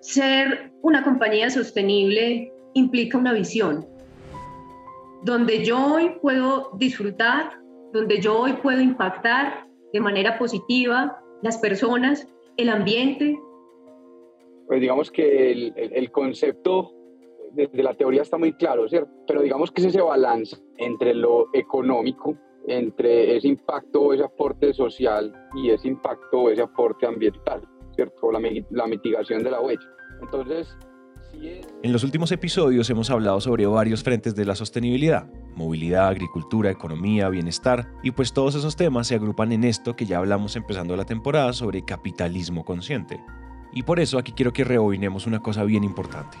ser una compañía sostenible implica una visión, donde yo hoy puedo disfrutar, donde yo hoy puedo impactar de manera positiva las personas, el ambiente. Pues digamos que el, el, concepto desde la teoría está muy claro, ¿cierto? Pero digamos que es ese balance entre lo económico, entre ese impacto, ese aporte social y ese impacto, ese aporte ambiental, ¿cierto? La, la mitigación de la huella. Entonces, en los últimos episodios hemos hablado sobre varios frentes de la sostenibilidad, movilidad, agricultura, economía, bienestar, y pues todos esos temas se agrupan en esto que ya hablamos empezando la temporada sobre capitalismo consciente. Y por eso aquí quiero que rebobinemos una cosa bien importante.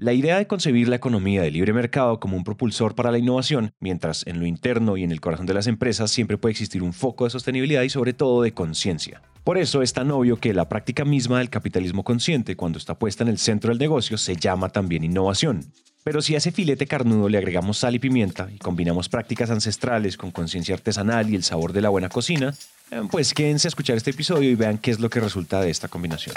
La idea de concebir la economía de libre mercado como un propulsor para la innovación, mientras en lo interno y en el corazón de las empresas siempre puede existir un foco de sostenibilidad y sobre todo de conciencia. Por eso es tan obvio que la práctica misma del capitalismo consciente, cuando está puesta en el centro del negocio, se llama también innovación. Pero si a ese filete carnudo le agregamos sal y pimienta y combinamos prácticas ancestrales con conciencia artesanal y el sabor de la buena cocina, eh, pues quédense a escuchar este episodio y vean qué es lo que resulta de esta combinación.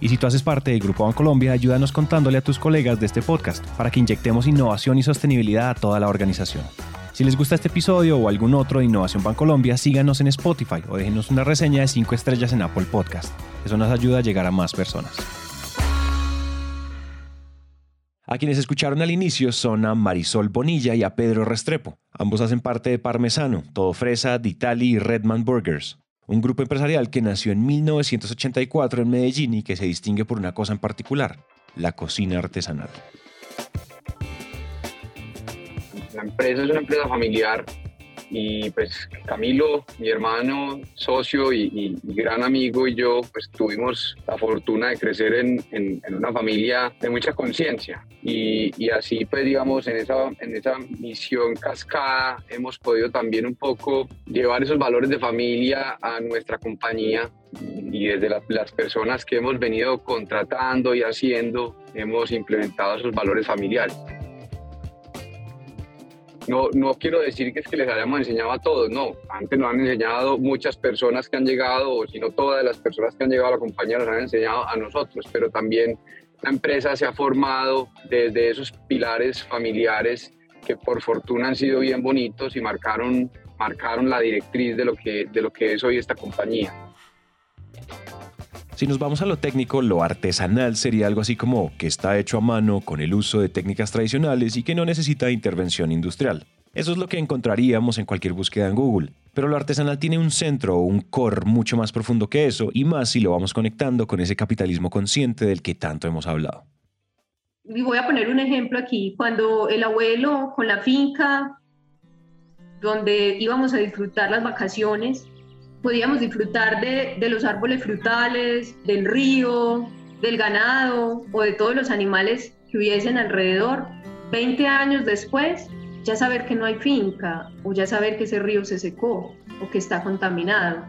Y si tú haces parte del Grupo Bancolombia, ayúdanos contándole a tus colegas de este podcast para que inyectemos innovación y sostenibilidad a toda la organización. Si les gusta este episodio o algún otro de Innovación Bancolombia, síganos en Spotify o déjenos una reseña de 5 estrellas en Apple Podcast. Eso nos ayuda a llegar a más personas. A quienes escucharon al inicio son a Marisol Bonilla y a Pedro Restrepo. Ambos hacen parte de Parmesano, Todo Fresa, Ditali y Redman Burgers, un grupo empresarial que nació en 1984 en Medellín y que se distingue por una cosa en particular, la cocina artesanal. La empresa es una empresa familiar y pues Camilo, mi hermano, socio y, gran amigo y yo, pues tuvimos la fortuna de crecer en, en, una familia de mucha conciencia y, y, así pues digamos en esa, en esa misión cascada hemos podido también un poco llevar esos valores de familia a nuestra compañía y desde las personas que hemos venido contratando y haciendo hemos implementado esos valores familiares. No, no quiero decir que es les hayamos enseñado a todos, no. Antes nos han enseñado muchas personas que han llegado, sino todas las personas que han llegado a la compañía nos han enseñado a nosotros, pero también la empresa se ha formado desde esos pilares familiares que por fortuna han sido bien bonitos y marcaron, marcaron la directriz de lo, que, de lo que es hoy esta compañía. Si nos vamos a lo técnico, lo artesanal sería algo así como que está hecho a mano con el uso de técnicas tradicionales y que no necesita intervención industrial. Eso es lo que encontraríamos en cualquier búsqueda en Google. Pero lo artesanal tiene un centro o un core mucho más profundo que eso, y más si lo vamos conectando con ese capitalismo consciente del que tanto hemos hablado. Y voy a poner un ejemplo aquí. Cuando el abuelo con la finca, donde íbamos a disfrutar las vacaciones, podíamos disfrutar de, de, los árboles frutales, del río, del ganado o de todos los animales que hubiesen alrededor. 20 años después, ya saber que no hay finca o ya saber que ese río se secó o que está contaminado.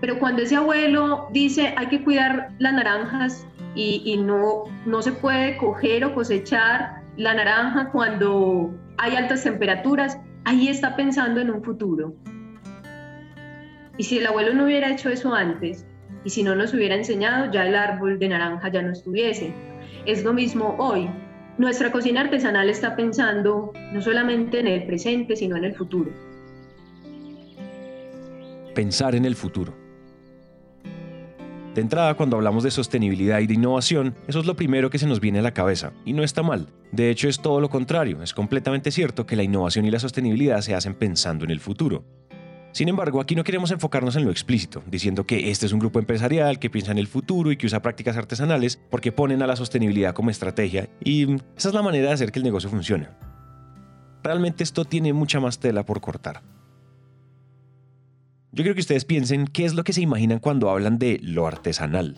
Pero cuando ese abuelo dice hay que cuidar las naranjas y, y no, no se puede coger o cosechar la naranja cuando hay altas temperaturas, ahí está pensando en un futuro. Y si el abuelo no hubiera hecho eso antes, y si no nos hubiera enseñado, ya el árbol de naranja ya no estuviese. Es lo mismo hoy. Nuestra cocina artesanal está pensando no solamente en el presente, sino en el futuro. Pensar en el futuro. De entrada, cuando hablamos de sostenibilidad y de innovación, eso es lo primero que se nos viene a la cabeza, y no está mal. De hecho, es todo lo contrario, es completamente cierto que la innovación y la sostenibilidad se hacen pensando en el futuro. Sin embargo, aquí no queremos enfocarnos en lo explícito, diciendo que este es un grupo empresarial que piensa en el futuro y que usa prácticas artesanales porque ponen a la sostenibilidad como estrategia y esa es la manera de hacer que el negocio funcione. Realmente esto tiene mucha más tela por cortar. Yo quiero que ustedes piensen qué es lo que se imaginan cuando hablan de lo artesanal.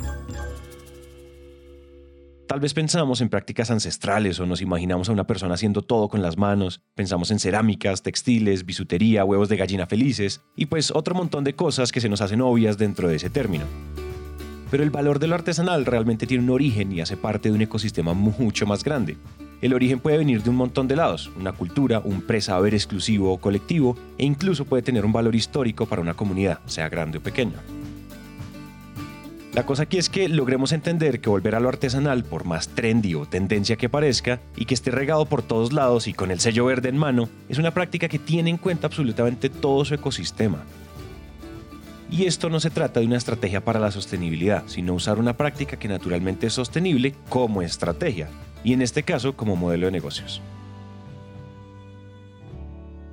Tal vez pensamos en prácticas ancestrales o nos imaginamos a una persona haciendo todo con las manos, pensamos en cerámicas, textiles, bisutería, huevos de gallina felices y pues otro montón de cosas que se nos hacen obvias dentro de ese término. Pero el valor de lo artesanal realmente tiene un origen y hace parte de un ecosistema mucho más grande. El origen puede venir de un montón de lados, una cultura, un presaber exclusivo o colectivo, e incluso puede tener un valor histórico para una comunidad, sea grande o pequeña. La cosa aquí es que logremos entender que volver a lo artesanal, por más trendy o tendencia que parezca, y que esté regado por todos lados y con el sello verde en mano, es una práctica que tiene en cuenta absolutamente todo su ecosistema. Y esto no se trata de una estrategia para la sostenibilidad, sino usar una práctica que naturalmente es sostenible como estrategia, y en este caso como modelo de negocios.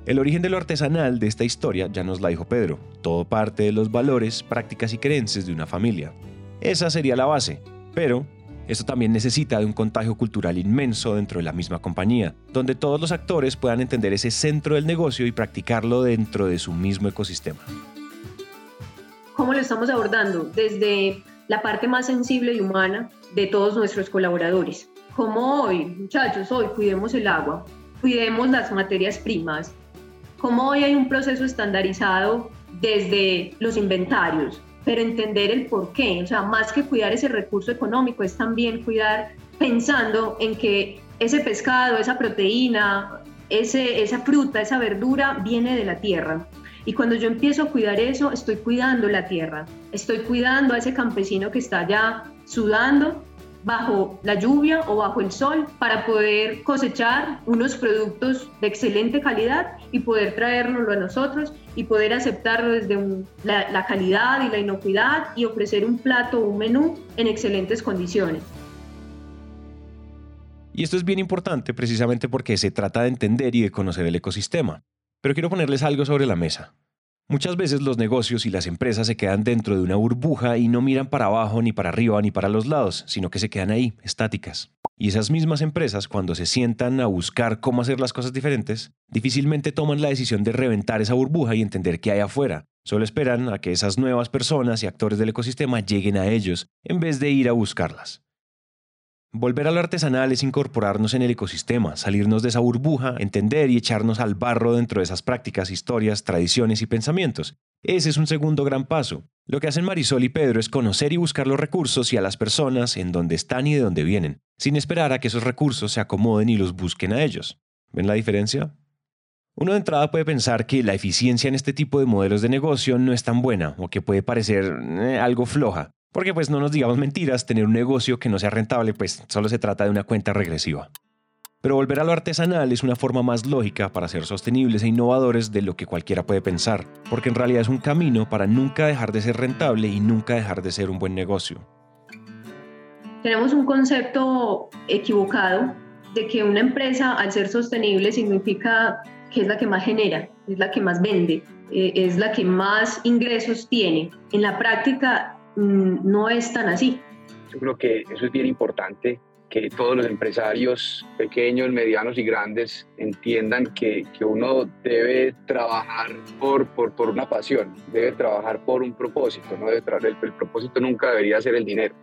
El origen de lo artesanal de esta historia ya nos la dijo Pedro, todo parte de los valores, prácticas y creencias de una familia. Esa sería la base, pero esto también necesita de un contagio cultural inmenso dentro de la misma compañía, donde todos los actores puedan entender ese centro del negocio y practicarlo dentro de su mismo ecosistema. ¿Cómo lo estamos abordando? Desde la parte más sensible y humana de todos nuestros colaboradores. Como hoy, muchachos, hoy cuidemos el agua, cuidemos las materias primas. Como hoy hay un proceso estandarizado desde los inventarios, pero entender el por qué, o sea, más que cuidar ese recurso económico, es también cuidar pensando en que ese pescado, esa proteína, ese, esa fruta, esa verdura viene de la tierra. Y cuando yo empiezo a cuidar eso, estoy cuidando la tierra, estoy cuidando a ese campesino que está allá sudando bajo la lluvia o bajo el sol para poder cosechar unos productos de excelente calidad y poder traérnoslo a nosotros y poder aceptarlo desde la, la, calidad y la inocuidad y ofrecer un plato o un menú en excelentes condiciones. Y esto es bien importante precisamente porque se trata de entender y de conocer el ecosistema. Pero quiero ponerles algo sobre la mesa. Muchas veces los negocios y las empresas se quedan dentro de una burbuja y no miran para abajo, ni para arriba, ni para los lados, sino que se quedan ahí, estáticas. Y esas mismas empresas, cuando se sientan a buscar cómo hacer las cosas diferentes, difícilmente toman la decisión de reventar esa burbuja y entender qué hay afuera. Solo esperan a que esas nuevas personas y actores del ecosistema lleguen a ellos, en vez de ir a buscarlas. Volver a lo artesanal es incorporarnos en el ecosistema, salirnos de esa burbuja, entender y echarnos al barro dentro de esas prácticas, historias, tradiciones y pensamientos. Ese es un segundo gran paso. Lo que hacen Marisol y Pedro es conocer y buscar los recursos y a las personas en donde están y de dónde vienen, sin esperar a que esos recursos se acomoden y los busquen a ellos. ¿Ven la diferencia? Uno de entrada puede pensar que la eficiencia en este tipo de modelos de negocio no es tan buena o que puede parecer eh, algo floja, porque pues no nos digamos mentiras, tener un negocio que no sea rentable pues solo se trata de una cuenta regresiva. Pero volver a lo artesanal es una forma más lógica para ser sostenibles e innovadores de lo que cualquiera puede pensar, porque en realidad es un camino para nunca dejar de ser rentable y nunca dejar de ser un buen negocio. Tenemos un concepto equivocado de que una empresa al ser sostenible significa que es la que más genera, es la que más vende, eh, es la que más ingresos tiene. En la práctica no es tan así. Yo creo que eso es bien importante, que todos los empresarios pequeños, medianos y grandes entiendan que, que uno debe trabajar por, por, por, una pasión, debe trabajar por un propósito, no debe el, el, propósito nunca debería ser el dinero.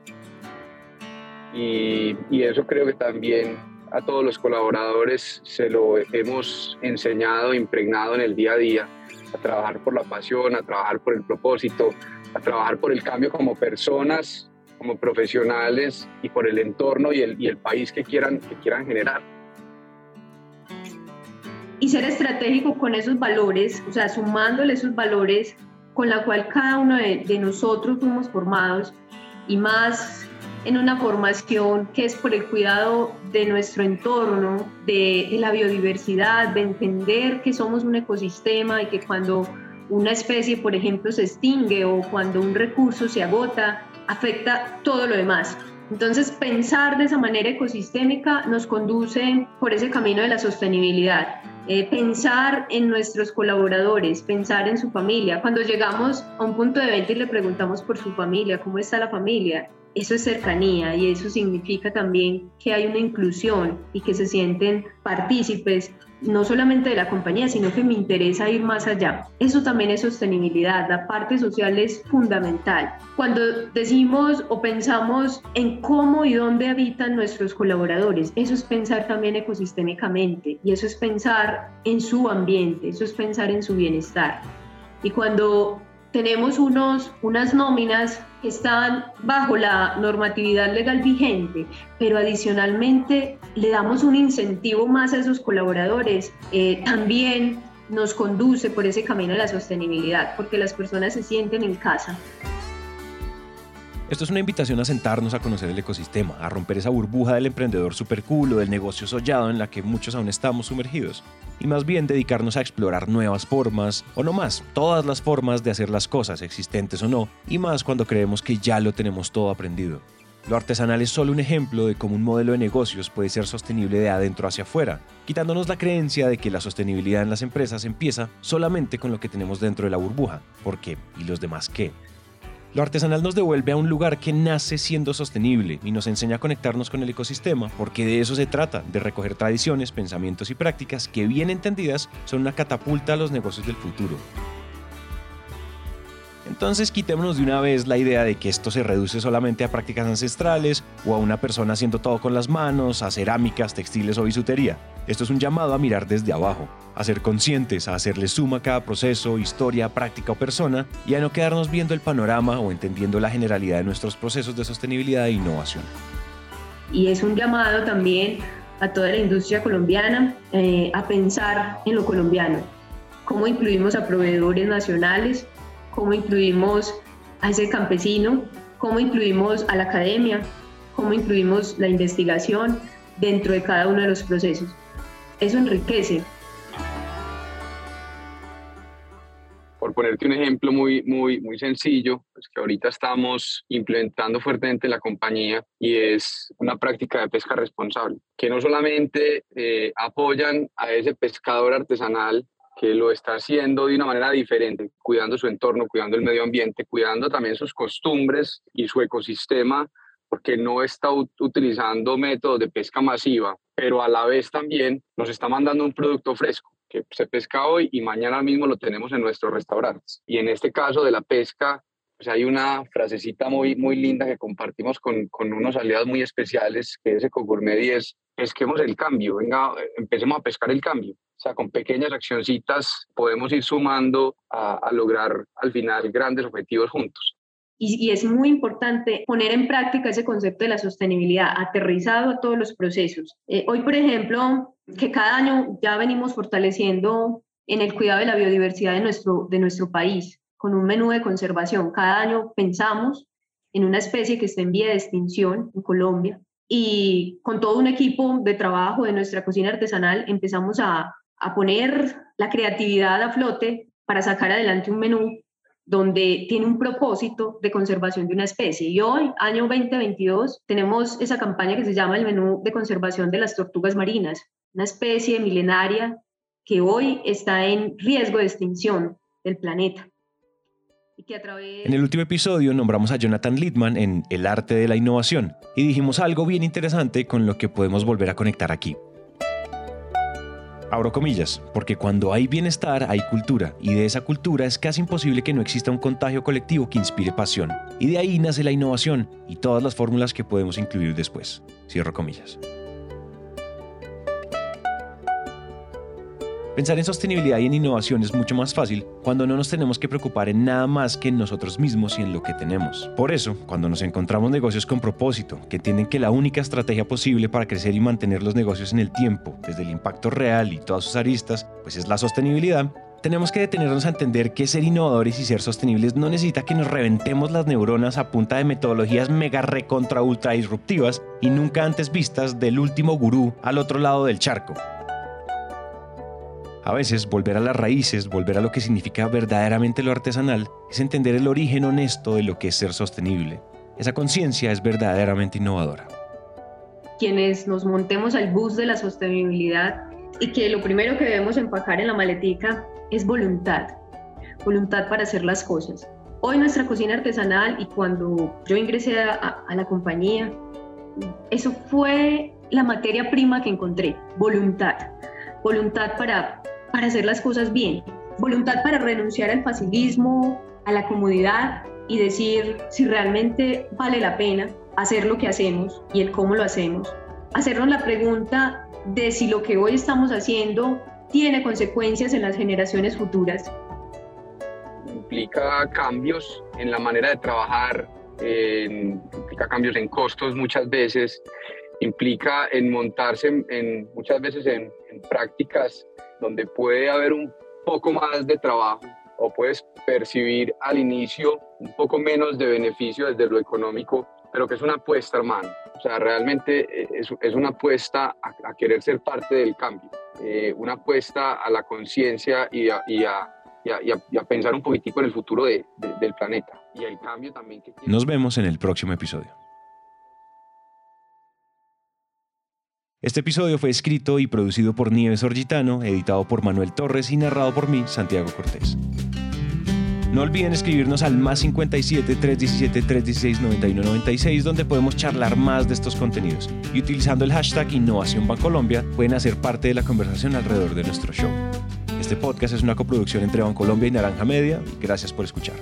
Y, y eso creo que también a todos los colaboradores se lo hemos enseñado, impregnado en el día a día, a trabajar por la pasión, a trabajar por el propósito, a trabajar por el cambio como personas, como profesionales y por el entorno y el, y el país que quieran, que quieran generar. Y ser estratégico con esos valores, o sea, sumándole esos valores con la cual cada uno de, nosotros fuimos formados y más en una formación que es por el cuidado de nuestro entorno, de, la biodiversidad, de entender que somos un ecosistema y que cuando una especie, por ejemplo, se extingue o cuando un recurso se agota, afecta todo lo demás. Entonces, pensar de esa manera ecosistémica nos conduce por ese camino de la sostenibilidad. Eh, pensar en nuestros colaboradores, pensar en su familia. Cuando llegamos a un punto de venta y le preguntamos por su familia, ¿cómo está la familia? Eso es cercanía y eso significa también que hay una inclusión y que se sienten partícipes no solamente de la compañía, sino que me interesa ir más allá. Eso también es sostenibilidad, la parte social es fundamental. Cuando decimos o pensamos en cómo y dónde habitan nuestros colaboradores, eso es pensar también ecosistémicamente y eso es pensar en su ambiente, eso es pensar en su bienestar. Y cuando tenemos unos, unas nóminas que están bajo la normatividad legal vigente, pero adicionalmente le damos un incentivo más a esos colaboradores, eh, también nos conduce por ese camino a la sostenibilidad, porque las personas se sienten en casa. Esto es una invitación a sentarnos a conocer el ecosistema, a romper esa burbuja del emprendedor super cool o del negocio sollado en la que muchos aún estamos sumergidos, y más bien dedicarnos a explorar nuevas formas, o no más, todas las formas de hacer las cosas, existentes o no, y más cuando creemos que ya lo tenemos todo aprendido. Lo artesanal es solo un ejemplo de cómo un modelo de negocios puede ser sostenible de adentro hacia afuera, quitándonos la creencia de que la sostenibilidad en las empresas empieza solamente con lo que tenemos dentro de la burbuja. ¿Por qué? ¿Y los demás qué? Lo artesanal nos devuelve a un lugar que nace siendo sostenible y nos enseña a conectarnos con el ecosistema, porque de eso se trata, de recoger tradiciones, pensamientos y prácticas que bien entendidas son una catapulta a los negocios del futuro. Entonces quitémonos de una vez la idea de que esto se reduce solamente a prácticas ancestrales o a una persona haciendo todo con las manos, a cerámicas, textiles o bisutería. Esto es un llamado a mirar desde abajo, a ser conscientes, a hacerle suma a cada proceso, historia, práctica o persona y a no quedarnos viendo el panorama o entendiendo la generalidad de nuestros procesos de sostenibilidad e innovación. Y es un llamado también a toda la industria colombiana eh, a pensar en lo colombiano, cómo incluimos a proveedores nacionales, cómo incluimos a ese campesino, cómo incluimos a la academia, cómo incluimos la investigación dentro de cada uno de los procesos. Eso enriquece. Por ponerte un ejemplo muy, muy, muy sencillo, pues que ahorita estamos implementando fuertemente en la compañía y es una práctica de pesca responsable, que no solamente eh, apoyan a ese pescador artesanal que lo está haciendo de una manera diferente, cuidando su entorno, cuidando el medio ambiente, cuidando también sus costumbres y su ecosistema, porque no está utilizando métodos de pesca masiva, pero a la vez también nos está mandando un producto fresco que se pesca hoy y mañana mismo lo tenemos en nuestros restaurantes. Y en este caso de la pesca, pues hay una frasecita muy, muy linda que compartimos con, con unos aliados muy especiales, que es Ecogourmet y es pesquemos el cambio, venga, empecemos a pescar el cambio. O sea, con pequeñas accioncitas podemos ir sumando a, lograr al final grandes objetivos juntos. Y, es muy importante poner en práctica ese concepto de la sostenibilidad aterrizado a todos los procesos. Eh, hoy, por ejemplo, que cada año ya venimos fortaleciendo en el cuidado de la biodiversidad de nuestro, de nuestro país, con un menú de conservación. Cada año pensamos en una especie que está en vía de extinción en Colombia y con todo un equipo de trabajo de nuestra cocina artesanal empezamos a, a poner la creatividad a flote para sacar adelante un menú donde tiene un propósito de conservación de una especie. Y hoy, año 2022, tenemos esa campaña que se llama el menú de conservación de las tortugas marinas, una especie milenaria que hoy está en riesgo de extinción del planeta. En el último episodio nombramos a Jonathan Littman en El arte de la innovación y dijimos algo bien interesante con lo que podemos volver a conectar aquí. Abro comillas, porque cuando hay bienestar hay cultura, y de esa cultura es casi imposible que no exista un contagio colectivo que inspire pasión. Y de ahí nace la innovación y todas las fórmulas que podemos incluir después. Cierro comillas. Pensar en sostenibilidad y en innovación es mucho más fácil cuando no nos tenemos que preocupar en nada más que en nosotros mismos y en lo que tenemos. Por eso, cuando nos encontramos negocios con propósito, que entienden que la única estrategia posible para crecer y mantener los negocios en el tiempo, desde el impacto real y todas sus aristas, pues es la sostenibilidad, tenemos que detenernos a entender que ser innovadores y ser sostenibles no necesita que nos reventemos las neuronas a punta de metodologías mega recontra ultra disruptivas y nunca antes vistas del último gurú al otro lado del charco. A veces volver a las raíces, volver a lo que significa verdaderamente lo artesanal, es entender el origen honesto de lo que es ser sostenible. Esa conciencia es verdaderamente innovadora. Quienes nos montemos al bus de la sostenibilidad y que lo primero que debemos empacar en la maletica es voluntad, voluntad para hacer las cosas. Hoy nuestra cocina artesanal y cuando yo ingresé a, a la compañía, eso fue la materia prima que encontré, voluntad voluntad para, para hacer las cosas bien, voluntad para renunciar al facilismo, a la comodidad y decir si realmente vale la pena hacer lo que hacemos y el cómo lo hacemos. Hacernos la pregunta de si lo que hoy estamos haciendo tiene consecuencias en las generaciones futuras. Implica cambios en la manera de trabajar, implica cambios en costos muchas veces, implica en montarse en, muchas veces en prácticas donde puede haber un poco más de trabajo o puedes percibir al inicio un poco menos de beneficio desde lo económico, pero que es una apuesta, hermano. O sea, realmente eh, es, es una apuesta a, querer ser parte del cambio, eh, una apuesta a la conciencia y a, pensar un poquitico en el futuro de, del planeta y el cambio también que Nos vemos en el próximo episodio. Este episodio fue escrito y producido por Nieves Orgitano, editado por Manuel Torres y narrado por mí, Santiago Cortés. No olviden escribirnos al más 57 317 316 9196 donde podemos charlar más de estos contenidos. Y utilizando el hashtag Innovación Bancolombia pueden hacer parte de la conversación alrededor de nuestro show. Este podcast es una coproducción entre Bancolombia y Naranja Media. Gracias por escuchar.